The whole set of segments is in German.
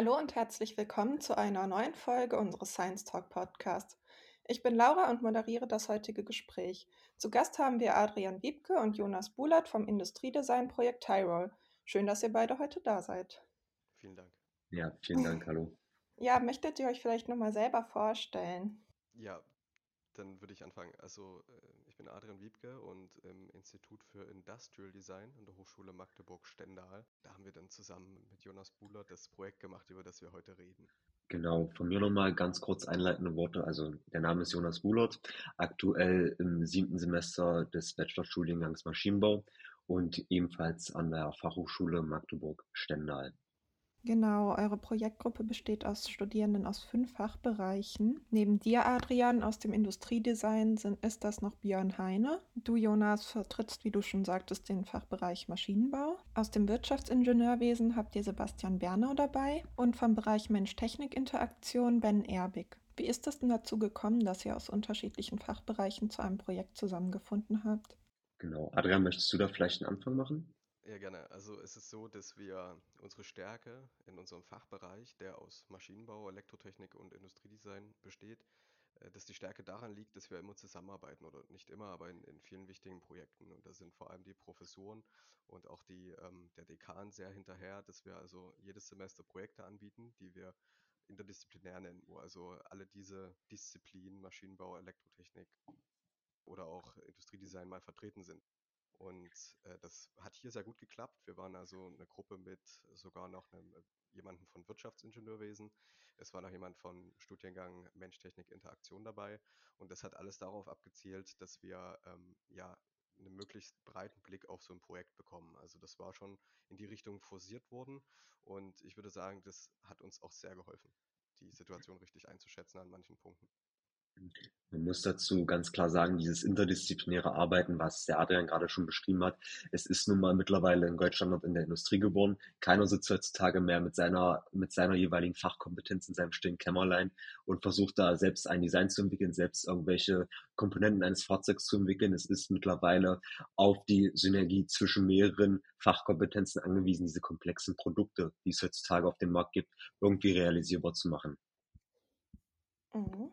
Hallo und herzlich willkommen zu einer neuen Folge unseres Science Talk Podcasts. Ich bin Laura und moderiere das heutige Gespräch. Zu Gast haben wir Adrian Wiebke und Jonas Bulat vom Industriedesign-Projekt Tyrol. Schön, dass ihr beide heute da seid. Vielen Dank. Ja, vielen Dank, hallo. Ja, möchtet ihr euch vielleicht nochmal selber vorstellen? Ja, dann würde ich anfangen. Also, äh, ich bin Adrian Wiebke und im Institut für Industrial Design an der Hochschule Magdeburg-Stendal. Da haben wir dann zusammen mit Jonas Buhler das Projekt gemacht, über das wir heute reden. Genau, von mir nochmal ganz kurz einleitende Worte. Also der Name ist Jonas Buhlert, aktuell im siebten Semester des Bachelorstudiengangs Maschinenbau und ebenfalls an der Fachhochschule Magdeburg-Stendal. Genau, eure Projektgruppe besteht aus Studierenden aus fünf Fachbereichen. Neben dir, Adrian, aus dem Industriedesign sind, ist das noch Björn Heine. Du, Jonas, vertrittst, wie du schon sagtest, den Fachbereich Maschinenbau. Aus dem Wirtschaftsingenieurwesen habt ihr Sebastian Bernau dabei und vom Bereich Mensch-Technik-Interaktion Ben Erbig. Wie ist es denn dazu gekommen, dass ihr aus unterschiedlichen Fachbereichen zu einem Projekt zusammengefunden habt? Genau. Adrian, möchtest du da vielleicht einen Anfang machen? Ja, gerne. Also es ist so, dass wir unsere Stärke in unserem Fachbereich, der aus Maschinenbau, Elektrotechnik und Industriedesign besteht, äh, dass die Stärke daran liegt, dass wir immer zusammenarbeiten oder nicht immer, aber in, in vielen wichtigen Projekten. Und da sind vor allem die Professoren und auch die, ähm, der Dekan sehr hinterher, dass wir also jedes Semester Projekte anbieten, die wir interdisziplinär nennen, wo also alle diese Disziplinen, Maschinenbau, Elektrotechnik oder auch Industriedesign mal vertreten sind. Und äh, das hat hier sehr gut geklappt. Wir waren also eine Gruppe mit sogar noch einem, äh, jemanden von Wirtschaftsingenieurwesen. Es war noch jemand von Studiengang Mensch, Technik, Interaktion dabei. Und das hat alles darauf abgezielt, dass wir ähm, ja einen möglichst breiten Blick auf so ein Projekt bekommen. Also das war schon in die Richtung forciert worden. Und ich würde sagen, das hat uns auch sehr geholfen, die Situation richtig einzuschätzen an manchen Punkten. Man muss dazu ganz klar sagen, dieses interdisziplinäre Arbeiten, was der Adrian gerade schon beschrieben hat, es ist nun mal mittlerweile ein Goldstandard in der Industrie geworden. Keiner sitzt heutzutage mehr mit seiner, mit seiner jeweiligen Fachkompetenz in seinem stillen Kämmerlein und versucht da selbst ein Design zu entwickeln, selbst irgendwelche Komponenten eines Fahrzeugs zu entwickeln. Es ist mittlerweile auf die Synergie zwischen mehreren Fachkompetenzen angewiesen, diese komplexen Produkte, die es heutzutage auf dem Markt gibt, irgendwie realisierbar zu machen. Mhm.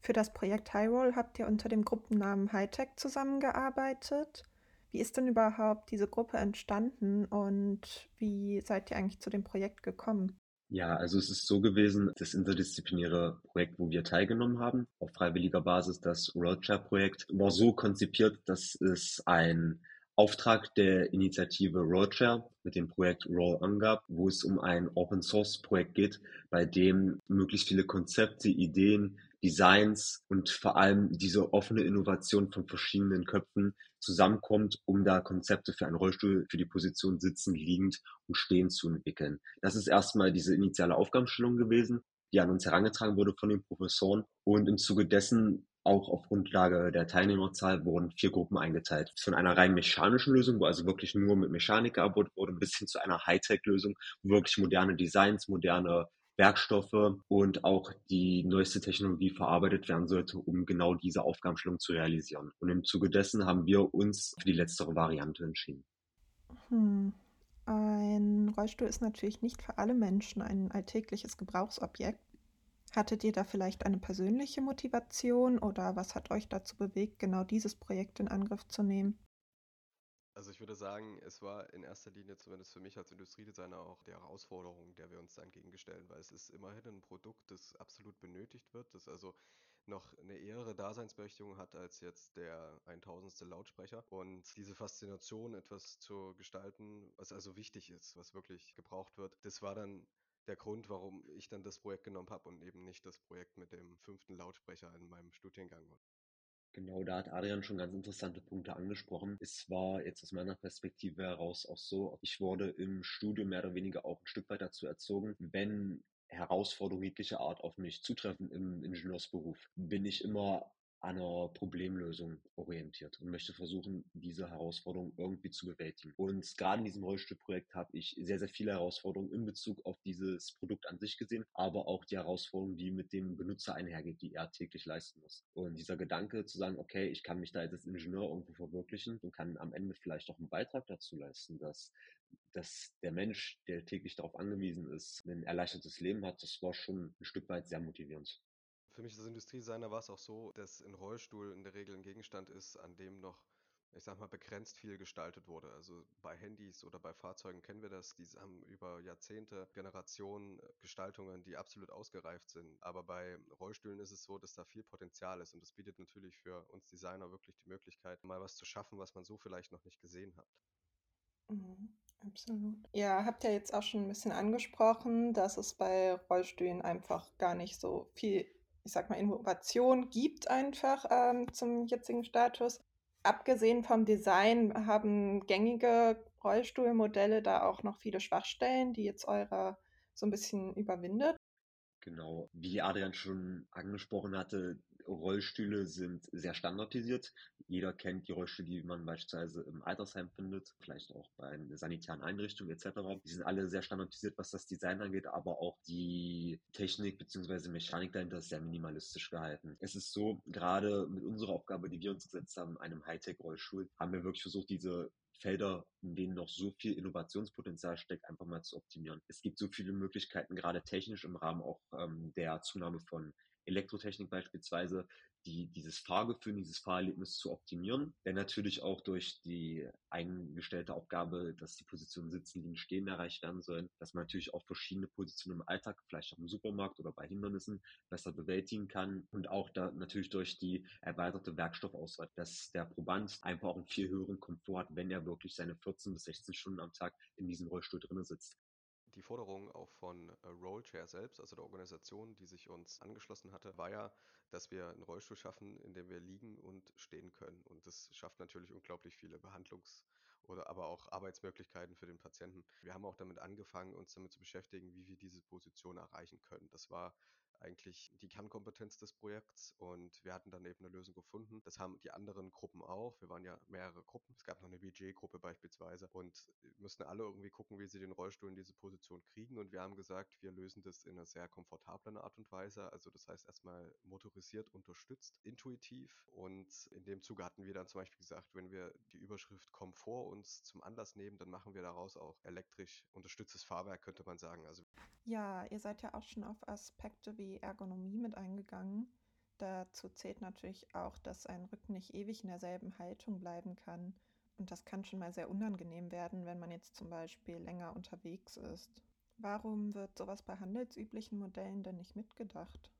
Für das Projekt Highroll habt ihr unter dem Gruppennamen Hightech zusammengearbeitet. Wie ist denn überhaupt diese Gruppe entstanden und wie seid ihr eigentlich zu dem Projekt gekommen? Ja, also es ist so gewesen, das interdisziplinäre Projekt, wo wir teilgenommen haben, auf freiwilliger Basis, das Roadshare-Projekt, war so konzipiert, dass es ein Auftrag der Initiative Roadshare mit dem Projekt Roll angab, wo es um ein Open Source Projekt geht, bei dem möglichst viele Konzepte, Ideen, Designs und vor allem diese offene Innovation von verschiedenen Köpfen zusammenkommt, um da Konzepte für einen Rollstuhl für die Position sitzen, liegend und stehend zu entwickeln. Das ist erstmal diese initiale Aufgabenstellung gewesen, die an uns herangetragen wurde von den Professoren. Und im Zuge dessen auch auf Grundlage der Teilnehmerzahl wurden vier Gruppen eingeteilt. Von einer rein mechanischen Lösung, wo also wirklich nur mit Mechanik gearbeitet wurde, bis hin zu einer Hightech-Lösung, wo wirklich moderne Designs, moderne Werkstoffe und auch die neueste Technologie verarbeitet werden sollte, um genau diese Aufgabenstellung zu realisieren. Und im Zuge dessen haben wir uns für die letztere Variante entschieden. Hm. Ein Rollstuhl ist natürlich nicht für alle Menschen ein alltägliches Gebrauchsobjekt. Hattet ihr da vielleicht eine persönliche Motivation oder was hat euch dazu bewegt, genau dieses Projekt in Angriff zu nehmen? Also ich würde sagen, es war in erster Linie zumindest für mich als Industriedesigner auch die Herausforderung, der wir uns da entgegenstellen, weil es ist immerhin ein Produkt, das absolut benötigt wird, das also noch eine ehre Daseinsberechtigung hat als jetzt der 1000. Lautsprecher. Und diese Faszination, etwas zu gestalten, was also wichtig ist, was wirklich gebraucht wird, das war dann der Grund, warum ich dann das Projekt genommen habe und eben nicht das Projekt mit dem fünften Lautsprecher in meinem Studiengang. Genau, da hat Adrian schon ganz interessante Punkte angesprochen. Es war jetzt aus meiner Perspektive heraus auch so, ich wurde im Studium mehr oder weniger auch ein Stück weit dazu erzogen, wenn Herausforderungen jeglicher Art auf mich zutreffen im Ingenieursberuf, bin ich immer einer Problemlösung orientiert und möchte versuchen, diese Herausforderung irgendwie zu bewältigen. Und gerade in diesem Rollstuhlprojekt habe ich sehr, sehr viele Herausforderungen in Bezug auf dieses Produkt an sich gesehen, aber auch die Herausforderungen, die mit dem Benutzer einhergeht, die er täglich leisten muss. Und dieser Gedanke zu sagen, okay, ich kann mich da als Ingenieur irgendwo verwirklichen und kann am Ende vielleicht auch einen Beitrag dazu leisten, dass dass der Mensch, der täglich darauf angewiesen ist, ein erleichtertes Leben hat, das war schon ein Stück weit sehr motivierend. Für mich als Industriedesigner war es auch so, dass ein Rollstuhl in der Regel ein Gegenstand ist, an dem noch, ich sag mal, begrenzt viel gestaltet wurde. Also bei Handys oder bei Fahrzeugen kennen wir das. Die haben über Jahrzehnte, Generationen äh, Gestaltungen, die absolut ausgereift sind. Aber bei Rollstühlen ist es so, dass da viel Potenzial ist. Und das bietet natürlich für uns Designer wirklich die Möglichkeit, mal was zu schaffen, was man so vielleicht noch nicht gesehen hat. Mhm, absolut. Ihr habt ja jetzt auch schon ein bisschen angesprochen, dass es bei Rollstühlen einfach gar nicht so viel ich sag mal, Innovation gibt einfach ähm, zum jetzigen Status. Abgesehen vom Design haben gängige Rollstuhlmodelle da auch noch viele Schwachstellen, die jetzt eure so ein bisschen überwindet. Genau, wie Adrian schon angesprochen hatte, Rollstühle sind sehr standardisiert. Jeder kennt die Rollstühle, die man beispielsweise im Altersheim findet, vielleicht auch bei sanitären Einrichtungen etc. Die sind alle sehr standardisiert, was das Design angeht, aber auch die Technik bzw. Mechanik dahinter ist sehr minimalistisch gehalten. Es ist so, gerade mit unserer Aufgabe, die wir uns gesetzt haben, einem Hightech-Rollstuhl, haben wir wirklich versucht, diese Felder, in denen noch so viel Innovationspotenzial steckt, einfach mal zu optimieren. Es gibt so viele Möglichkeiten, gerade technisch im Rahmen auch ähm, der Zunahme von Elektrotechnik beispielsweise, die, dieses Fahrgefühl, dieses Fahrerlebnis zu optimieren. Denn natürlich auch durch die eingestellte Aufgabe, dass die Positionen sitzen, liegen, stehen erreicht werden sollen, dass man natürlich auch verschiedene Positionen im Alltag, vielleicht auch im Supermarkt oder bei Hindernissen besser bewältigen kann. Und auch da natürlich durch die erweiterte Werkstoffauswahl, dass der Proband einfach auch einen viel höheren Komfort hat, wenn er wirklich seine 14 bis 16 Stunden am Tag in diesem Rollstuhl drinnen sitzt die Forderung auch von äh, Rollchair selbst, also der Organisation, die sich uns angeschlossen hatte, war ja, dass wir einen Rollstuhl schaffen, in dem wir liegen und stehen können. Und das schafft natürlich unglaublich viele Behandlungs- oder aber auch Arbeitsmöglichkeiten für den Patienten. Wir haben auch damit angefangen, uns damit zu beschäftigen, wie wir diese Position erreichen können. Das war eigentlich die Kernkompetenz des Projekts und wir hatten dann eben eine Lösung gefunden. Das haben die anderen Gruppen auch. Wir waren ja mehrere Gruppen. Es gab noch eine BJ-Gruppe beispielsweise und müssten alle irgendwie gucken, wie sie den Rollstuhl in diese Position kriegen und wir haben gesagt, wir lösen das in einer sehr komfortablen Art und Weise. Also das heißt erstmal motorisiert unterstützt, intuitiv und in dem Zuge hatten wir dann zum Beispiel gesagt, wenn wir die Überschrift Komfort uns zum Anlass nehmen, dann machen wir daraus auch elektrisch unterstütztes Fahrwerk, könnte man sagen. Also ja, ihr seid ja auch schon auf Aspekte wie Ergonomie mit eingegangen. Dazu zählt natürlich auch, dass ein Rücken nicht ewig in derselben Haltung bleiben kann. Und das kann schon mal sehr unangenehm werden, wenn man jetzt zum Beispiel länger unterwegs ist. Warum wird sowas bei handelsüblichen Modellen denn nicht mitgedacht?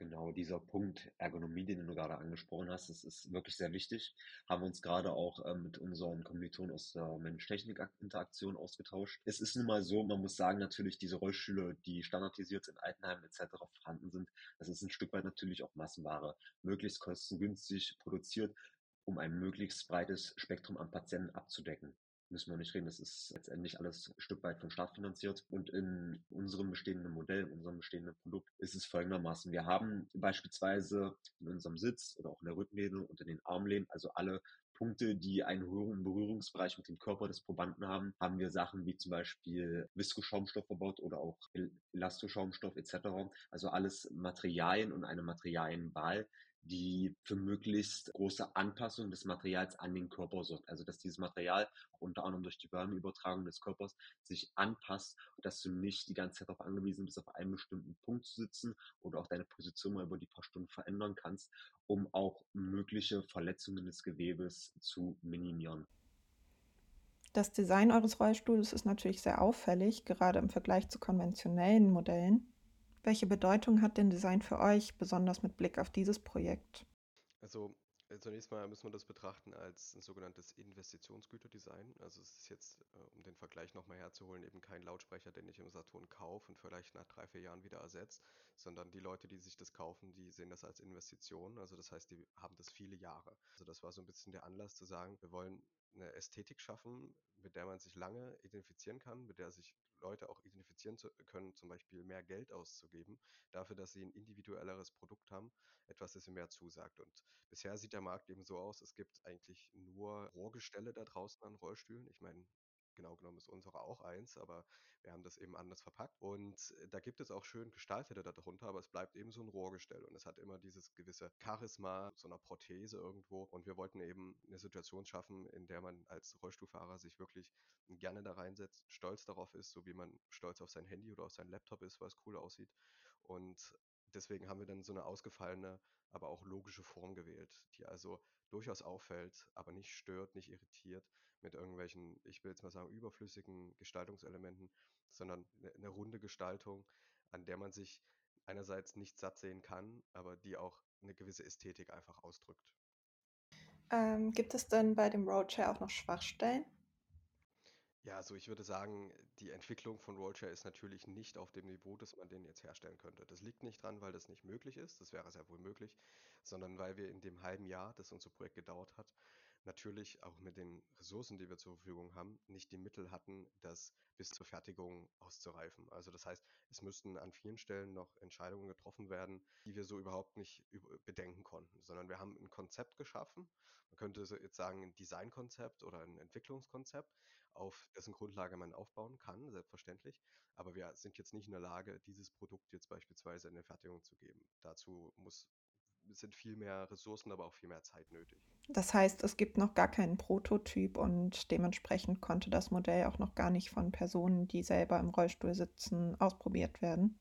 Genau, dieser Punkt Ergonomie, den du gerade angesprochen hast, das ist wirklich sehr wichtig. Haben wir uns gerade auch ähm, mit unseren Kommilitonen aus der Mensch-Technik-Interaktion ausgetauscht. Es ist nun mal so, man muss sagen, natürlich diese Rollstühle, die standardisiert in Altenheimen etc. vorhanden sind, das ist ein Stück weit natürlich auch Massenware, möglichst kostengünstig produziert, um ein möglichst breites Spektrum an Patienten abzudecken müssen wir nicht reden. Das ist letztendlich alles ein Stück weit vom Staat finanziert. Und in unserem bestehenden Modell, in unserem bestehenden Produkt ist es folgendermaßen. Wir haben beispielsweise in unserem Sitz oder auch in der Rückenlehne und in den Armlehnen, also alle Punkte, die einen höheren Berührungsbereich mit dem Körper des Probanden haben, haben wir Sachen wie zum Beispiel Viskoschaumstoff verbaut oder auch Elastoschaumstoff etc. Also alles Materialien und eine Materialienwahl, die für möglichst große Anpassung des Materials an den Körper sorgt. Also dass dieses Material unter anderem durch die Wärmeübertragung des Körpers sich anpasst, dass du nicht die ganze Zeit darauf angewiesen bist, auf einem bestimmten Punkt zu sitzen oder auch deine Position mal über die paar Stunden verändern kannst, um auch mögliche Verletzungen des Gewebes zu minimieren. Das Design eures Rollstuhls ist natürlich sehr auffällig, gerade im Vergleich zu konventionellen Modellen. Welche Bedeutung hat denn Design für euch, besonders mit Blick auf dieses Projekt? Also Äh, zunächst mal müssen wir das betrachten als ein sogenanntes Investitionsgüterdesign. Also es ist jetzt, äh, um den Vergleich nochmal herzuholen, eben kein Lautsprecher, den ich im Saturn kaufe und vielleicht nach drei, vier Jahren wieder ersetzt, sondern die Leute, die sich das kaufen, die sehen das als Investition. Also das heißt, die haben das viele Jahre. Also das war so ein bisschen der Anlass zu sagen, wir wollen eine Ästhetik schaffen, mit der man sich lange identifizieren kann, mit der sich Leute auch identifizieren zu können, zum Beispiel mehr Geld auszugeben, dafür, dass sie ein individuelleres Produkt haben, etwas, das ihnen mehr zusagt. Und bisher sieht der Markt eben so aus, es gibt eigentlich nur Rohrgestelle da draußen an Rollstühlen. Ich meine, Genau genommen ist unsere auch eins, aber wir haben das eben anders verpackt. Und äh, da gibt es auch schön gestaltete darunter, aber es bleibt eben so ein Rohrgestell und es hat immer dieses gewisse Charisma, so einer Prothese irgendwo. Und wir wollten eben eine Situation schaffen, in der man als Rollstuhlfahrer sich wirklich gerne da reinsetzt, stolz darauf ist, so wie man stolz auf sein Handy oder auf sein Laptop ist, weil es cool aussieht. Und deswegen haben wir dann so eine ausgefallene, aber auch logische Form gewählt, die also durchaus auffällt, aber nicht stört, nicht irritiert mit irgendwelchen, ich will jetzt mal sagen, überflüssigen Gestaltungselementen, sondern eine, eine runde Gestaltung, an der man sich einerseits nicht satt sehen kann, aber die auch eine gewisse Ästhetik einfach ausdrückt. Ähm, gibt es denn bei dem Roadshare auch noch Schwachstellen? Ja, also ich würde sagen, die Entwicklung von Rollshare ist natürlich nicht auf dem Niveau, dass man den jetzt herstellen könnte. Das liegt nicht dran, weil das nicht möglich ist, das wäre sehr wohl möglich, sondern weil wir in dem halben Jahr, das unser Projekt gedauert hat, natürlich auch mit den Ressourcen, die wir zur Verfügung haben, nicht die Mittel hatten, das bis zur Fertigung auszureifen. Also das heißt, es müssten an vielen Stellen noch Entscheidungen getroffen werden, die wir so überhaupt nicht bedenken konnten, sondern wir haben ein Konzept geschaffen. Man könnte jetzt sagen, ein Designkonzept oder ein Entwicklungskonzept, auf dessen Grundlage man aufbauen kann, selbstverständlich. Aber wir sind jetzt nicht in der Lage, dieses Produkt jetzt beispielsweise in eine Fertigung zu geben. Dazu muss sind viel mehr Ressourcen, aber auch viel mehr Zeit nötig. Das heißt, es gibt noch gar keinen Prototyp und dementsprechend konnte das Modell auch noch gar nicht von Personen, die selber im Rollstuhl sitzen, ausprobiert werden.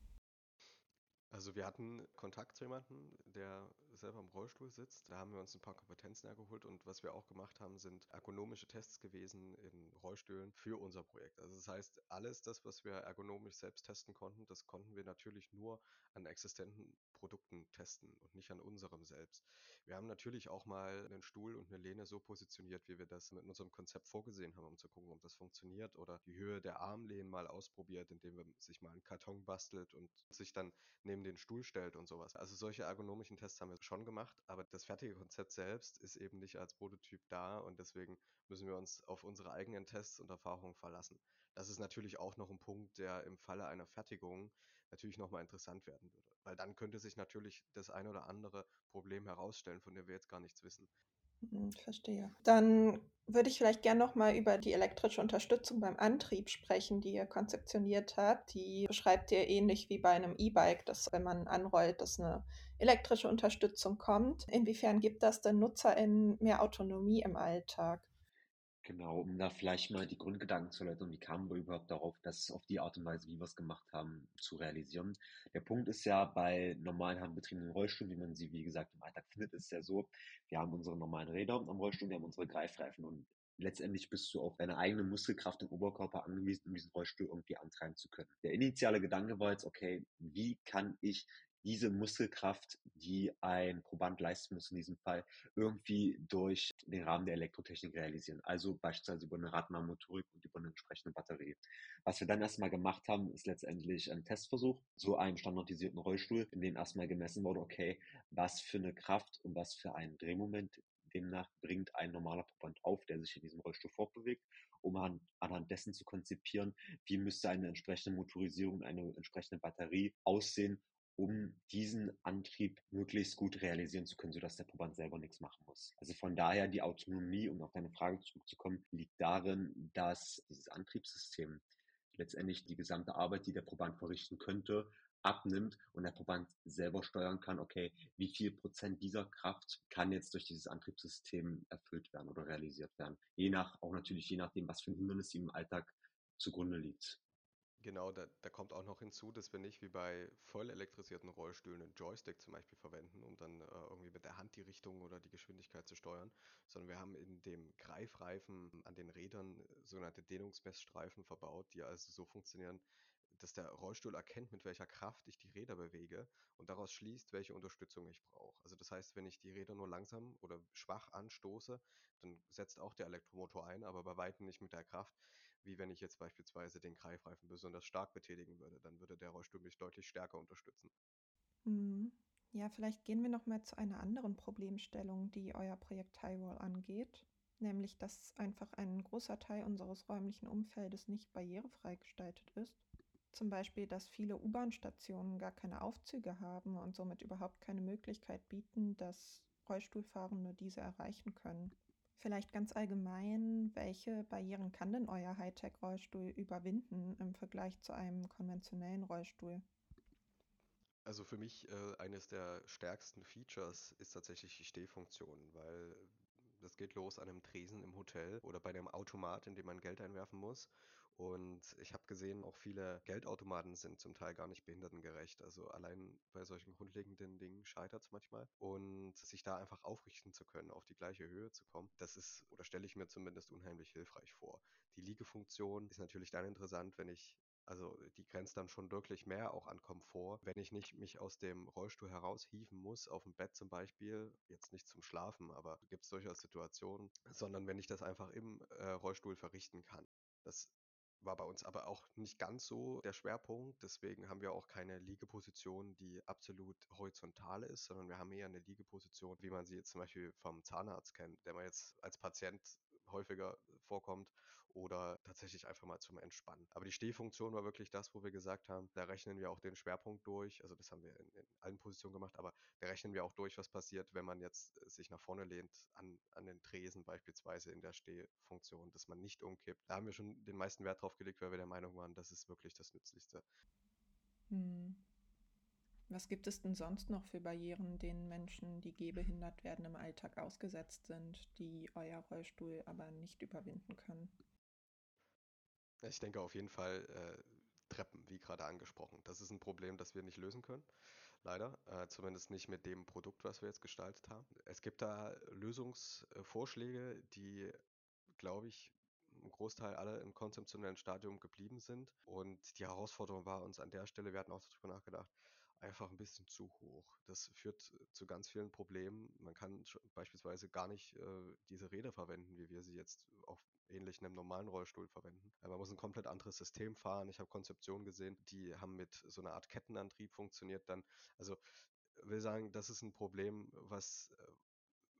Also wir hatten Kontakt zu jemandem, der selber im Rollstuhl sitzt. Da haben wir uns ein paar Kompetenzen ergeholt und was wir auch gemacht haben, sind ergonomische Tests gewesen in Rollstühlen für unser Projekt. Also das heißt, alles das, was wir ergonomisch selbst testen konnten, das konnten wir natürlich nur an existenten Produkten testen und nicht an unserem selbst. Wir haben natürlich auch mal einen Stuhl und eine Lehne so positioniert, wie wir das mit unserem Konzept vorgesehen haben, um zu gucken, ob das funktioniert oder die Höhe der Armlehnen mal ausprobiert, indem man sich mal einen Karton bastelt und sich dann neben neben den Stuhl stellt und sowas. Also solche ergonomischen Tests haben wir schon gemacht, aber das fertige Konzept selbst ist eben nicht als Prototyp da und deswegen müssen wir uns auf unsere eigenen Tests und Erfahrungen verlassen. Das ist natürlich auch noch ein Punkt, der im Falle einer Fertigung natürlich nochmal interessant werden würde, weil dann könnte sich natürlich das ein oder andere Problem herausstellen, von dem wir jetzt gar nichts wissen. Hm, verstehe. Dann würde ich vielleicht gerne noch mal über die elektrische Unterstützung beim Antrieb sprechen, die ihr konzeptioniert habt. Die beschreibt ihr ähnlich wie bei einem E-Bike, dass wenn man anrollt, dass eine elektrische Unterstützung kommt. Inwiefern gibt das den NutzerInnen mehr Autonomie im Alltag? Genau, um da vielleicht mal die Grundgedanken zu erläutern, wie kamen wir überhaupt darauf, das auf die Art und Weise, wie wir es gemacht haben, zu realisieren. Der Punkt ist ja, bei normalen handbetriebenen Rollstühlen, wie man sie, wie gesagt, im Alltag findet, ist ja so, wir haben unsere normalen Räder am Rollstuhl, wir haben unsere Greifreifen und letztendlich bist du auf deine eigene Muskelkraft im Oberkörper angewiesen, um diesen Rollstuhl irgendwie antreiben zu können. Der initiale Gedanke war jetzt, okay, wie kann ich diese Muskelkraft, die ein Proband leisten muss in diesem Fall, irgendwie durch den Rahmen der Elektrotechnik realisieren. Also beispielsweise über eine Radnahmotorik und über eine entsprechende Batterie. Was wir dann erstmal gemacht haben, ist letztendlich ein Testversuch, so einen standardisierten Rollstuhl, in dem erstmal gemessen wurde, okay, was für eine Kraft und was für einen Drehmoment demnach bringt ein normaler Proband auf, der sich in diesem Rollstuhl fortbewegt, um an, anhand dessen zu konzipieren, wie müsste eine entsprechende Motorisierung, eine entsprechende Batterie aussehen, um diesen Antrieb möglichst gut realisieren zu können, sodass der Proband selber nichts machen muss. Also von daher die Autonomie, um auf deine Frage zurückzukommen, liegt darin, dass dieses Antriebssystem letztendlich die gesamte Arbeit, die der Proband verrichten könnte, abnimmt und der Proband selber steuern kann, okay, wie viel Prozent dieser Kraft kann jetzt durch dieses Antriebssystem erfüllt werden oder realisiert werden. Je nach, auch natürlich je nachdem, was für ein Hindernis ihm im Alltag zugrunde liegt. Genau, da, da kommt auch noch hinzu, dass wir nicht wie bei voll elektrisierten Rollstühlen einen Joystick zum Beispiel verwenden, um dann äh, irgendwie mit der Hand die Richtung oder die Geschwindigkeit zu steuern, sondern wir haben in dem Greifreifen an den Rädern sogenannte Dehnungsmessstreifen verbaut, die also so funktionieren, dass der Rollstuhl erkennt, mit welcher Kraft ich die Räder bewege und daraus schließt, welche Unterstützung ich brauche. Also das heißt, wenn ich die Räder nur langsam oder schwach anstoße, dann setzt auch der Elektromotor ein, aber bei weitem nicht mit der Kraft, wie wenn ich jetzt beispielsweise den Greifreifen besonders stark betätigen würde. Dann würde der Rollstuhl mich deutlich stärker unterstützen. Mhm. Ja, vielleicht gehen wir noch mal zu einer anderen Problemstellung, die euer Projekt Tywall angeht, nämlich dass einfach ein großer Teil unseres räumlichen Umfeldes nicht barrierefrei gestaltet ist. Zum Beispiel, dass viele U-Bahn-Stationen gar keine Aufzüge haben und somit überhaupt keine Möglichkeit bieten, dass Rollstuhlfahrende diese erreichen können. Vielleicht ganz allgemein, welche Barrieren kann denn euer Hightech-Rollstuhl überwinden im Vergleich zu einem konventionellen Rollstuhl? Also für mich äh, eines der stärksten Features ist tatsächlich die Stehfunktion, weil das geht los an einem Tresen im Hotel oder bei einem Automat, in dem man Geld einwerfen muss. Und ich habe gesehen, auch viele Geldautomaten sind zum Teil gar nicht behindertengerecht. Also allein bei solchen grundlegenden Dingen scheitert es manchmal. Und sich da einfach aufrichten zu können, auf die gleiche Höhe zu kommen, das ist, oder stelle ich mir zumindest unheimlich hilfreich vor. Die Liegefunktion ist natürlich dann interessant, wenn ich also die grenzt dann schon wirklich mehr auch an Komfort, wenn ich nicht mich aus dem Rollstuhl heraushieven muss, auf dem Bett zum Beispiel, jetzt nicht zum Schlafen, aber gibt es durchaus Situationen, sondern wenn ich das einfach im äh, Rollstuhl verrichten kann. Das war bei uns aber auch nicht ganz so der Schwerpunkt. Deswegen haben wir auch keine Liegeposition, die absolut horizontal ist, sondern wir haben eher eine Liegeposition, wie man sie jetzt zum Beispiel vom Zahnarzt kennt, der man jetzt als Patient häufiger vorkommt oder tatsächlich einfach mal zum Entspannen. Aber die Stehfunktion war wirklich das, wo wir gesagt haben, da rechnen wir auch den Schwerpunkt durch. Also das haben wir in, in allen Positionen gemacht, aber da rechnen wir auch durch, was passiert, wenn man jetzt sich nach vorne lehnt an, an den Tresen beispielsweise in der Stehfunktion, dass man nicht umkippt. Da haben wir schon den meisten Wert drauf gelegt, weil wir der Meinung waren, das ist wirklich das Nützlichste. Hm. Was gibt es denn sonst noch für Barrieren, denen Menschen, die gehbehindert werden, im Alltag ausgesetzt sind, die euer Rollstuhl aber nicht überwinden können? Ich denke auf jeden Fall äh, Treppen, wie gerade angesprochen. Das ist ein Problem, das wir nicht lösen können, leider. Äh, zumindest nicht mit dem Produkt, was wir jetzt gestaltet haben. Es gibt da Lösungsvorschläge, die, glaube ich, im Großteil alle im konzeptionellen Stadium geblieben sind. Und die Herausforderung war uns an der Stelle, wir hatten auch darüber nachgedacht, einfach ein bisschen zu hoch. Das führt zu ganz vielen Problemen. Man kann beispielsweise gar nicht äh, diese Räder verwenden, wie wir sie jetzt auf ähnlich einem normalen Rollstuhl verwenden. Äh, man muss ein komplett anderes System fahren. Ich habe Konzeptionen gesehen, die haben mit so einer Art Kettenantrieb funktioniert dann. Also will sagen, das ist ein Problem, was, äh,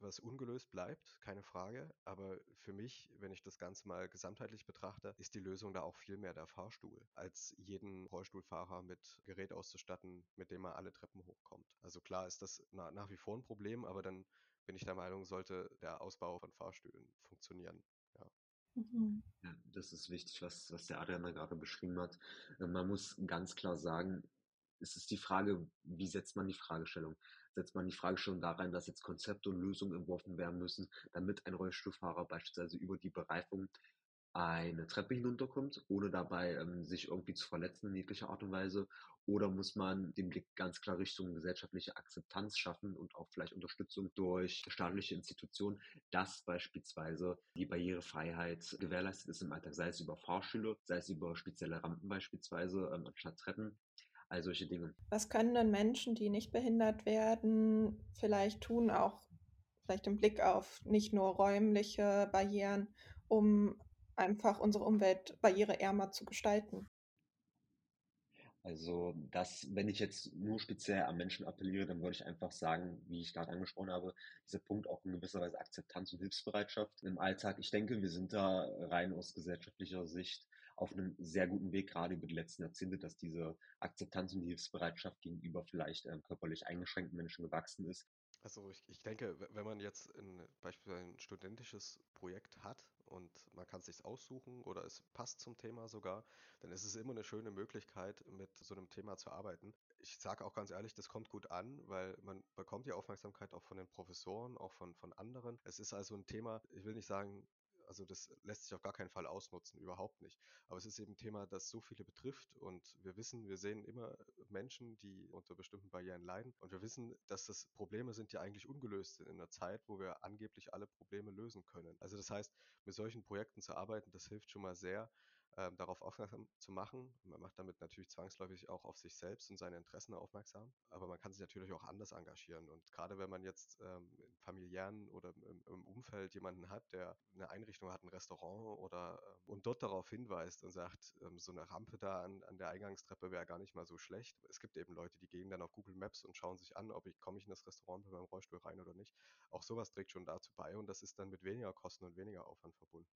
was ungelöst bleibt, keine Frage. Aber für mich, wenn ich das Ganze mal gesamtheitlich betrachte, ist die Lösung da auch viel mehr der Fahrstuhl, als jeden Rollstuhlfahrer mit Gerät auszustatten, mit dem er alle Treppen hochkommt. Also klar ist das na, nach wie vor ein Problem, aber dann bin ich der Meinung, sollte der Ausbau von Fahrstühlen funktionieren. Ja. Mhm. Ja, das ist wichtig, was, was der Adrian da gerade beschrieben hat. Äh, man muss ganz klar sagen, es ist die Frage, wie setzt man die Fragestellung? Setzt man die Fragestellung da dass jetzt Konzepte und Lösungen entworfen werden müssen, damit ein Rollstuhlfahrer beispielsweise über die Bereifung eine Treppe hinunterkommt, ohne dabei ähm, sich irgendwie zu verletzen in jeglicher Art und Weise? Oder muss man den Blick ganz klar Richtung gesellschaftliche Akzeptanz schaffen und auch vielleicht Unterstützung durch staatliche Institutionen, dass beispielsweise die Barrierefreiheit gewährleistet ist im Alltag, sei es über Fahrstühle, sei es über spezielle Rampen beispielsweise ähm, anstatt Treppen all solche Dinge. Was können denn Menschen, die nicht behindert werden, vielleicht tun, auch vielleicht im Blick auf nicht nur räumliche Barrieren, um einfach unsere Umwelt barriereärmer zu gestalten? Also das, wenn ich jetzt nur speziell am Menschen appelliere, dann würde ich einfach sagen, wie ich gerade angesprochen habe, dieser Punkt auch in gewisser Weise Akzeptanz und Hilfsbereitschaft im Alltag. Ich denke, wir sind da rein aus gesellschaftlicher Sicht auf einem sehr guten Weg, gerade über die letzten Jahrzehnte, dass diese Akzeptanz und Hilfsbereitschaft gegenüber vielleicht äh, körperlich eingeschränkten Menschen gewachsen ist. Also ich, ich denke, wenn man jetzt in, beispielsweise ein studentisches Projekt hat und man kann es sich aussuchen oder es passt zum Thema sogar, dann ist es immer eine schöne Möglichkeit, mit so einem Thema zu arbeiten. Ich sage auch ganz ehrlich, das kommt gut an, weil man bekommt die Aufmerksamkeit auch von den Professoren, auch von, von anderen. Es ist also ein Thema, ich will nicht sagen, also das lässt sich auf gar keinen Fall ausnutzen, überhaupt nicht. Aber es ist eben ein Thema, das so viele betrifft und wir wissen, wir sehen immer Menschen, die unter bestimmten Barrieren leiden und wir wissen, dass das Probleme sind, die eigentlich ungelöst sind in einer Zeit, wo wir angeblich alle Probleme lösen können. Also das heißt, mit solchen Projekten zu arbeiten, das hilft schon mal sehr, ähm, darauf aufmerksam zu machen. Man macht damit natürlich zwangsläufig auch auf sich selbst und seine Interessen aufmerksam. Aber man kann sich natürlich auch anders engagieren. Und gerade wenn man jetzt ähm, im familiären oder im, im, Umfeld jemanden hat, der eine Einrichtung hat, ein Restaurant oder äh, und dort darauf hinweist und sagt, ähm, so eine Rampe da an, an der Eingangstreppe wäre gar nicht mal so schlecht. Es gibt eben Leute, die gehen dann auf Google Maps und schauen sich an, ob ich komme ich in das Restaurant mit meinem Rollstuhl rein oder nicht. Auch sowas trägt schon dazu bei und das ist dann mit weniger Kosten und weniger Aufwand verbunden.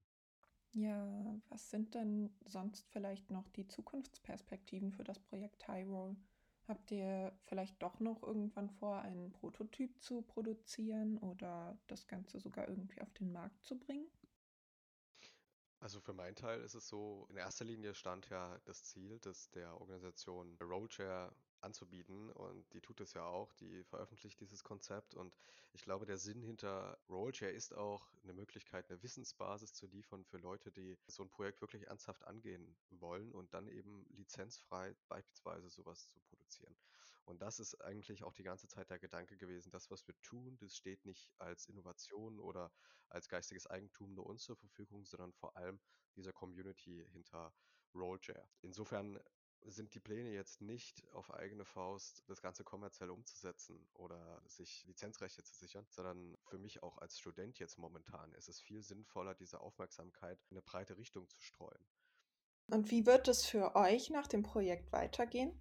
Ja, was sind denn sonst vielleicht noch die Zukunftsperspektiven für das Projekt High Habt ihr vielleicht doch noch irgendwann vor, einen Prototyp zu produzieren oder das Ganze sogar irgendwie auf den Markt zu bringen? Also für meinen Teil ist es so, in erster Linie stand ja das Ziel, dass der Organisation Rollshare anzubieten und die tut es ja auch, die veröffentlicht dieses Konzept und ich glaube, der Sinn hinter Rollshare ist auch eine Möglichkeit, eine Wissensbasis zu liefern für Leute, die so ein Projekt wirklich ernsthaft angehen wollen und dann eben lizenzfrei beispielsweise sowas zu produzieren. Und das ist eigentlich auch die ganze Zeit der Gedanke gewesen, das, was wir tun, das steht nicht als Innovation oder als geistiges Eigentum nur uns zur Verfügung, sondern vor allem dieser Community hinter Rollshare. Insofern sind die Pläne jetzt nicht auf eigene Faust das Ganze kommerziell umzusetzen oder sich Lizenzrechte zu sichern, sondern für mich auch als Student jetzt momentan ist es viel sinnvoller, diese Aufmerksamkeit in eine breite Richtung zu streuen. Und wie wird es für euch nach dem Projekt weitergehen?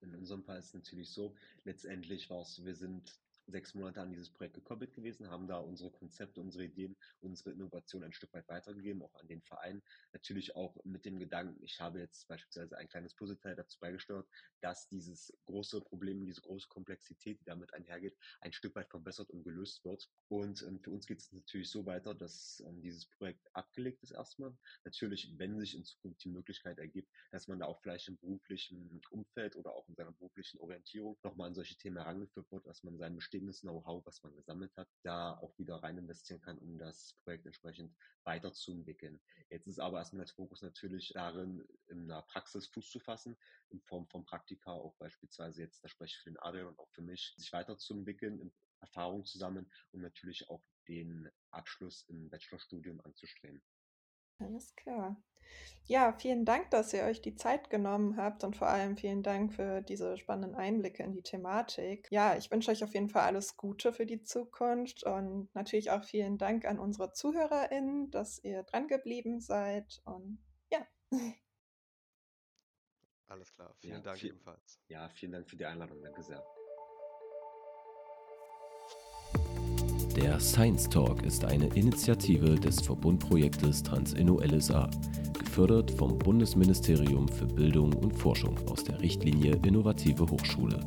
In unserem Fall ist es natürlich so, letztendlich war es, wir sind sechs Monate an dieses Projekt gekoppelt gewesen, haben da unsere Konzepte, unsere Ideen, unsere Innovation ein Stück weit weitergegeben, auch an den Verein. Natürlich auch mit dem Gedanken, ich habe jetzt beispielsweise ein kleines Puzzleteil dazu beigesteuert, dass dieses große Problem, diese große Komplexität, die damit einhergeht, ein Stück weit verbessert und gelöst wird. Und ähm, für uns geht es natürlich so weiter, dass ähm, dieses Projekt abgelegt ist erstmal. Natürlich, wenn sich in Zukunft die Möglichkeit ergibt, dass man da auch vielleicht im beruflichen Umfeld oder auch in seiner beruflichen Orientierung nochmal an solche Themen herangeführt wird, dass man sein bestehendes bestehendes Know-how, was man gesammelt hat, da auch wieder rein investieren kann, um das Projekt entsprechend weiterzuentwickeln. Jetzt ist aber erstmal der Fokus natürlich darin, in der Praxis Fuß zu fassen, in Form von Praktika, auch beispielsweise jetzt, da spreche ich für den Adrian und auch für mich, sich weiterzuentwickeln, Erfahrung zu sammeln und natürlich auch den Abschluss im Bachelorstudium anzustreben. Alles klar. Ja, vielen Dank, dass ihr euch die Zeit genommen habt und vor allem vielen Dank für diese spannenden Einblicke in die Thematik. Ja, ich wünsche euch auf jeden Fall alles Gute für die Zukunft und natürlich auch vielen Dank an unsere ZuhörerInnen, dass ihr dran geblieben seid und ja. Alles klar, vielen ja, Dank viel, ebenfalls. Ja, vielen Dank für die Einladung, danke sehr. Der Science Talk ist eine Initiative des Verbundprojektes Transinno LSA, gefördert vom Bundesministerium für Bildung und Forschung aus der Richtlinie Innovative Hochschule.